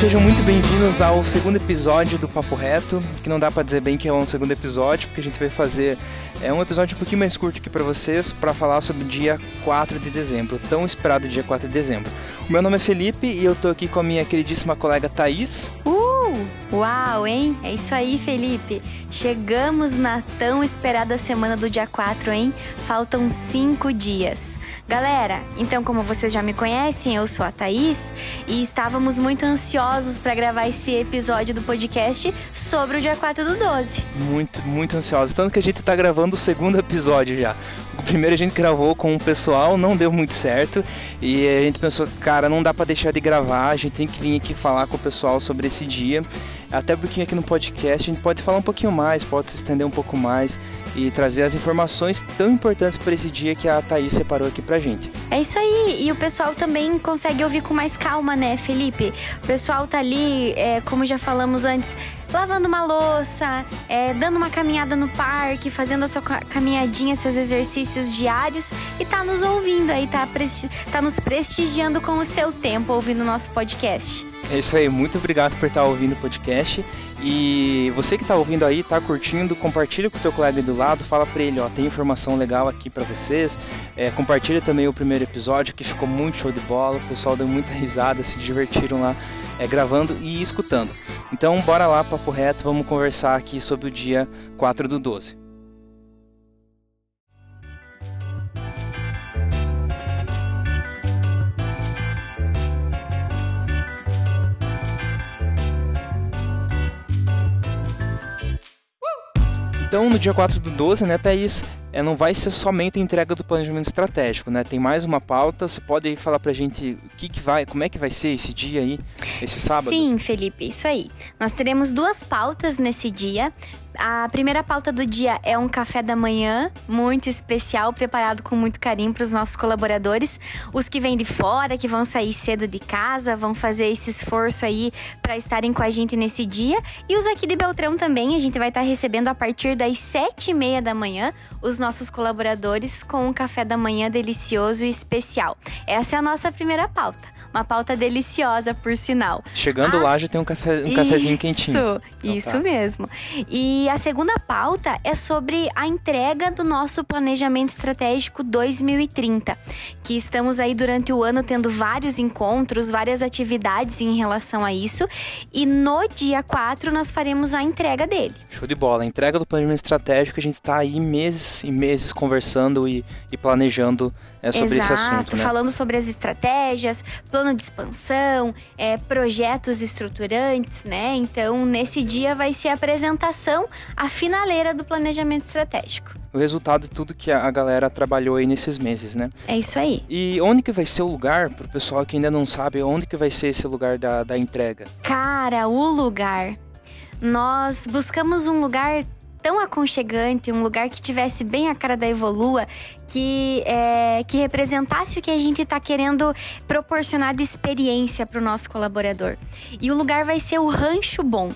sejam muito bem-vindos ao segundo episódio do Papo Reto, que não dá para dizer bem que é um segundo episódio, porque a gente vai fazer é um episódio um pouquinho mais curto aqui para vocês, para falar sobre o dia 4 de dezembro, tão esperado dia 4 de dezembro. O meu nome é Felipe e eu tô aqui com a minha queridíssima colega Thaís. Uh! Uau, hein? É isso aí, Felipe. Chegamos na tão esperada semana do dia 4, hein? Faltam cinco dias. Galera, então como vocês já me conhecem, eu sou a Thaís e estávamos muito ansiosos para gravar esse episódio do podcast sobre o dia 4 do 12. Muito, muito ansiosos. Tanto que a gente está gravando o segundo episódio já. Primeiro a gente gravou com o pessoal, não deu muito certo. E a gente pensou, cara, não dá para deixar de gravar, a gente tem que vir aqui falar com o pessoal sobre esse dia. Até porque aqui no podcast a gente pode falar um pouquinho mais, pode se estender um pouco mais e trazer as informações tão importantes para esse dia que a Thaís separou aqui pra gente. É isso aí, e o pessoal também consegue ouvir com mais calma, né, Felipe? O pessoal tá ali, é, como já falamos antes, lavando uma louça, é, dando uma caminhada no parque, fazendo a sua caminhadinha, seus exercícios diários e tá nos ouvindo aí, tá, tá nos prestigiando com o seu tempo ouvindo o nosso podcast. É isso aí, muito obrigado por estar ouvindo o podcast. E você que está ouvindo aí, está curtindo, compartilha com o teu colega do lado, fala para ele, ó, tem informação legal aqui para vocês. É, compartilha também o primeiro episódio que ficou muito show de bola, o pessoal deu muita risada, se divertiram lá é, gravando e escutando. Então bora lá, papo reto, vamos conversar aqui sobre o dia 4 do 12. Então, no dia 4 do 12, né, Thaís, é, não vai ser somente a entrega do planejamento estratégico, né? Tem mais uma pauta. Você pode falar pra gente o que, que vai, como é que vai ser esse dia aí, esse sábado? Sim, Felipe, isso aí. Nós teremos duas pautas nesse dia. A primeira pauta do dia é um café da manhã muito especial, preparado com muito carinho para os nossos colaboradores. Os que vêm de fora, que vão sair cedo de casa, vão fazer esse esforço aí para estarem com a gente nesse dia. E os aqui de Beltrão também, a gente vai estar recebendo a partir das sete e meia da manhã os nossos colaboradores com um café da manhã delicioso e especial. Essa é a nossa primeira pauta. Uma pauta deliciosa, por sinal. Chegando ah, lá já tem um, café, um cafezinho quentinho. Isso, então, isso tá. mesmo. E a segunda pauta é sobre a entrega do nosso planejamento estratégico 2030, que estamos aí durante o ano tendo vários encontros, várias atividades em relação a isso. E no dia 4 nós faremos a entrega dele. Show de bola. A entrega do planejamento estratégico, a gente está aí meses e meses conversando e, e planejando é, sobre Exato, esse assunto. Né? Falando sobre as estratégias, plano de expansão, é, projetos estruturantes, né? Então, nesse dia vai ser a apresentação, a finaleira do planejamento estratégico. O resultado de tudo que a galera trabalhou aí nesses meses, né? É isso aí. E onde que vai ser o lugar, para o pessoal que ainda não sabe, onde que vai ser esse lugar da, da entrega? Cara, o lugar. Nós buscamos um lugar tão aconchegante, um lugar que tivesse bem a cara da Evolua, que, é, que representasse o que a gente está querendo proporcionar de experiência para o nosso colaborador. E o lugar vai ser o Rancho Bom.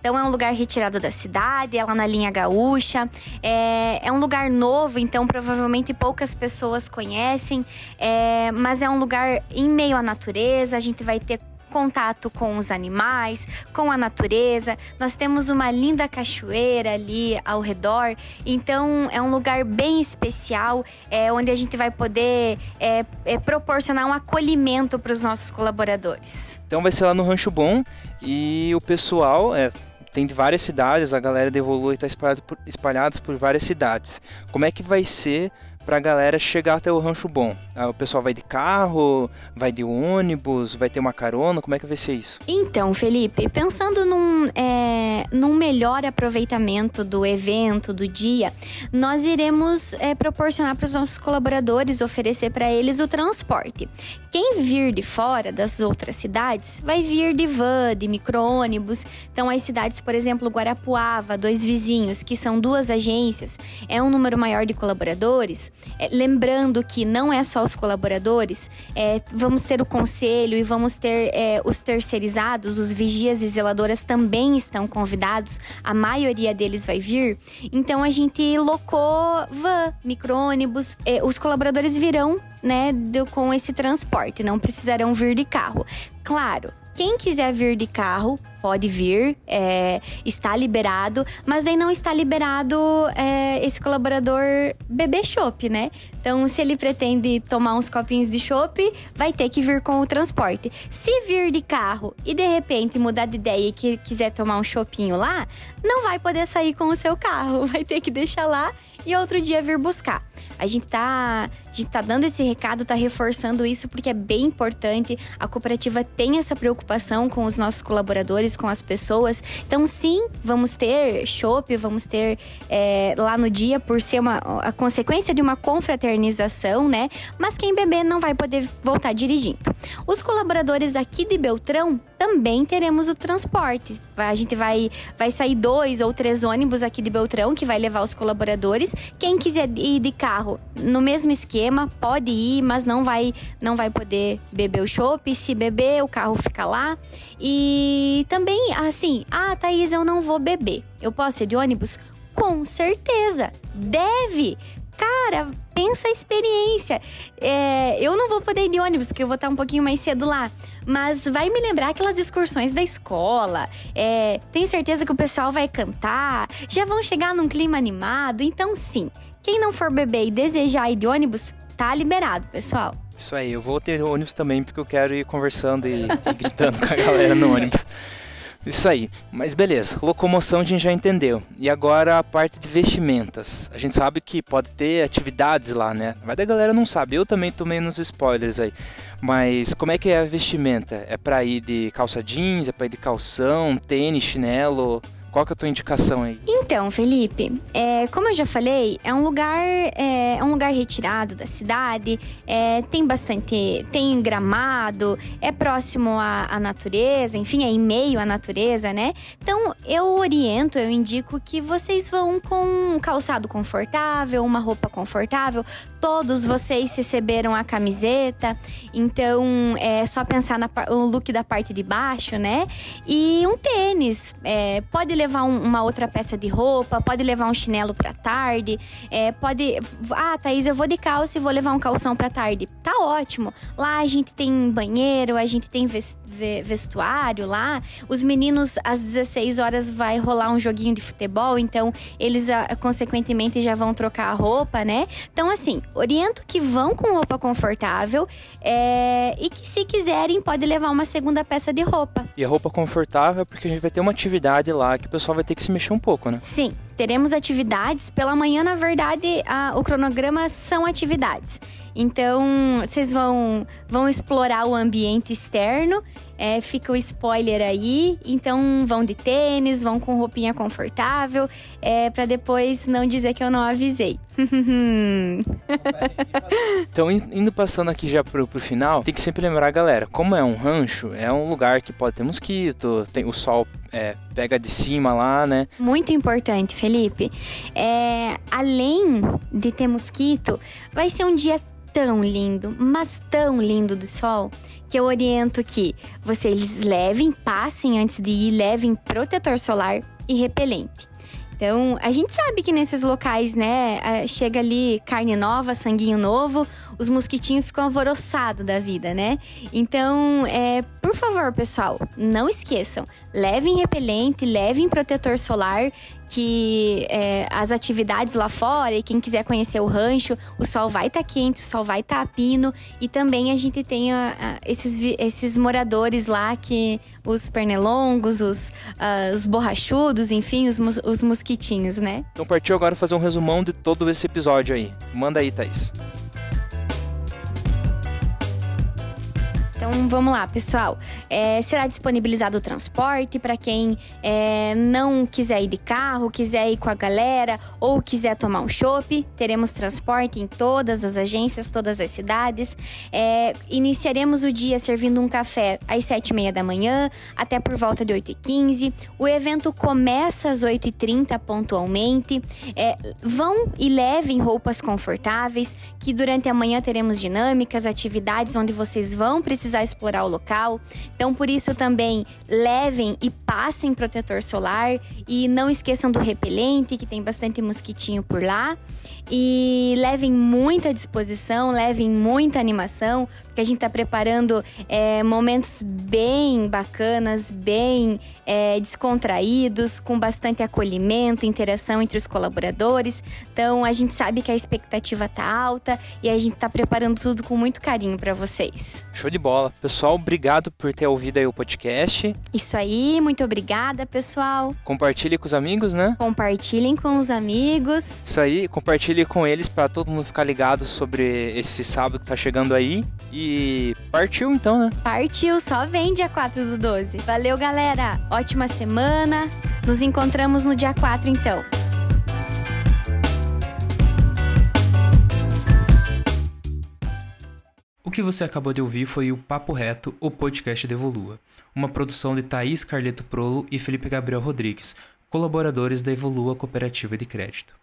Então é um lugar retirado da cidade, é na linha gaúcha. É, é um lugar novo, então provavelmente poucas pessoas conhecem. É, mas é um lugar em meio à natureza. A gente vai ter contato com os animais, com a natureza. Nós temos uma linda cachoeira ali ao redor, então é um lugar bem especial, é, onde a gente vai poder é, é, proporcionar um acolhimento para os nossos colaboradores. Então vai ser lá no Rancho Bom e o pessoal é, tem de várias cidades, a galera da Evolui está espalhada por, espalhados por várias cidades. Como é que vai ser para a galera chegar até o Rancho Bom? Ah, o pessoal vai de carro, vai de ônibus, vai ter uma carona? Como é que vai ser isso? Então, Felipe, pensando num, é, num melhor aproveitamento do evento, do dia, nós iremos é, proporcionar para os nossos colaboradores, oferecer para eles o transporte. Quem vir de fora das outras cidades vai vir de van, de micro-ônibus. Então, as cidades, por exemplo, Guarapuava, dois vizinhos, que são duas agências, é um número maior de colaboradores. É, lembrando que não é só os colaboradores, é, vamos ter o conselho e vamos ter os terceirizados, os vigias e zeladoras também estão convidados, a maioria deles vai vir. Então a gente locou van, micro-ônibus, é, os colaboradores virão né, com esse transporte, não precisarão vir de carro. Claro, Quem quiser vir de carro, pode vir, é, está liberado, mas aí não está liberado é, esse colaborador beber chopp, né? Então, se ele pretende tomar uns copinhos de chopp, vai ter que vir com o transporte. Se vir de carro e de repente mudar de ideia e que quiser tomar um chopinho lá, não vai poder sair com o seu carro, vai ter que deixar lá e outro dia vir buscar. A gente tá, a gente tá dando esse recado, tá reforçando isso porque é bem importante. A cooperativa tem essa preocupação com os nossos colaboradores, com as pessoas. Então, sim, vamos ter chopp, vamos ter é, lá no dia por ser uma a consequência de uma confraternização, né? Mas quem beber não vai poder voltar dirigindo. Os colaboradores aqui de Beltrão também teremos o transporte. A gente vai, vai sair dois ou três ônibus aqui de Beltrão que vai levar os colaboradores. Quem quiser ir de carro, no mesmo esquema, pode ir, mas não vai, não vai poder beber o chopp. Se beber, o carro fica lá. E também, assim, ah, Thaís, eu não vou beber. Eu posso ir de ônibus? Com certeza, deve cara, pensa a experiência. É, eu não vou poder ir de ônibus, porque eu vou estar um pouquinho mais cedo lá. Mas vai me lembrar aquelas excursões da escola. É, tenho certeza que o pessoal vai cantar. Já vão chegar num clima animado. Então, sim, quem não for beber e desejar ir de ônibus, tá liberado, pessoal. Isso aí, eu vou ter ônibus também, porque eu quero ir conversando e, e gritando com a galera no ônibus. Isso aí. Mas beleza, locomoção a gente já entendeu. E agora a parte de vestimentas. A gente sabe que pode ter atividades lá, né? Mas a galera não sabe. Eu também tomei nos spoilers aí. Mas como é que é a vestimenta? É pra ir de calça jeans? É pra ir de calção, tênis, chinelo? Qual que é a tua indicação aí? Então, Felipe, é, como eu já falei, é um lugar é, é um lugar retirado da cidade, é, tem bastante, tem gramado, é próximo à, à, natureza, enfim, é em meio à natureza, né? Então, eu oriento, eu indico que vocês vão com um calçado confortável, uma roupa confortável. Todos vocês receberam a camiseta, então é só pensar no look da parte de baixo, né? E um tênis, é, pode levar um, uma outra peça de roupa, pode levar um chinelo pra tarde, é, pode. Ah, Thaís, eu vou de calça e vou levar um calção pra tarde. Tá ótimo. Lá a gente tem banheiro, a gente tem vestuário lá. Os meninos, às 16 horas, vai rolar um joguinho de futebol, então eles, ah, consequentemente, já vão trocar a roupa, né? Então, assim, oriento que vão com roupa confortável é, e que, se quiserem, pode levar uma segunda peça de roupa. E a roupa confortável, porque a gente vai ter uma atividade lá que o pessoal vai ter que se mexer um pouco, né? Sim, teremos atividades. Pela manhã, na verdade, a, o cronograma são atividades. Então, vocês vão, vão explorar o ambiente externo. É, fica o spoiler aí. Então, vão de tênis, vão com roupinha confortável, é, para depois não dizer que eu não avisei. então, indo passando aqui já pro, pro final, tem que sempre lembrar galera: como é um rancho, é um lugar que pode ter mosquito, tem o sol é, pega de cima lá, né? Muito importante, Felipe. É, além de ter mosquito, vai ser um dia tão lindo, mas tão lindo do sol, que eu oriento que vocês levem, passem antes de ir, levem protetor solar e repelente. Então, a gente sabe que nesses locais, né, chega ali carne nova, sanguinho novo, os mosquitinhos ficam alvoroçados da vida, né? Então, é, por favor, pessoal, não esqueçam, levem repelente, levem protetor solar que é, as atividades lá fora e quem quiser conhecer o rancho, o sol vai estar tá quente, o sol vai estar tá a pino e também a gente tem a, a, esses, esses moradores lá que os pernilongos, os, uh, os borrachudos, enfim, os, os mosquitinhos, né? Então partiu agora fazer um resumão de todo esse episódio aí. Manda aí, Thaís. Então vamos lá, pessoal. É, será disponibilizado o transporte para quem é, não quiser ir de carro, quiser ir com a galera ou quiser tomar um chopp. Teremos transporte em todas as agências, todas as cidades. É, iniciaremos o dia servindo um café às sete e meia da manhã até por volta de 8 e 15 O evento começa às 8 e 30 pontualmente. É, vão e levem roupas confortáveis, que durante a manhã teremos dinâmicas, atividades onde vocês vão precisar precisar explorar o local. Então, por isso também levem e passem protetor solar e não esqueçam do repelente, que tem bastante mosquitinho por lá. E levem muita disposição, levem muita animação, que a gente está preparando é, momentos bem bacanas, bem é, descontraídos, com bastante acolhimento, interação entre os colaboradores. Então a gente sabe que a expectativa tá alta e a gente está preparando tudo com muito carinho para vocês. Show de bola. Pessoal, obrigado por ter ouvido aí o podcast. Isso aí, muito obrigada, pessoal. Compartilhe com os amigos, né? Compartilhem com os amigos. Isso aí, compartilhe com eles para todo mundo ficar ligado sobre esse sábado que tá chegando aí. E partiu então, né? Partiu, só vem dia 4 do 12. Valeu, galera. Ótima semana. Nos encontramos no dia 4 então. O que você acabou de ouvir foi o Papo Reto, o podcast de Evolua, uma produção de Thaís Carleto Prolo e Felipe Gabriel Rodrigues, colaboradores da Evolua Cooperativa de Crédito.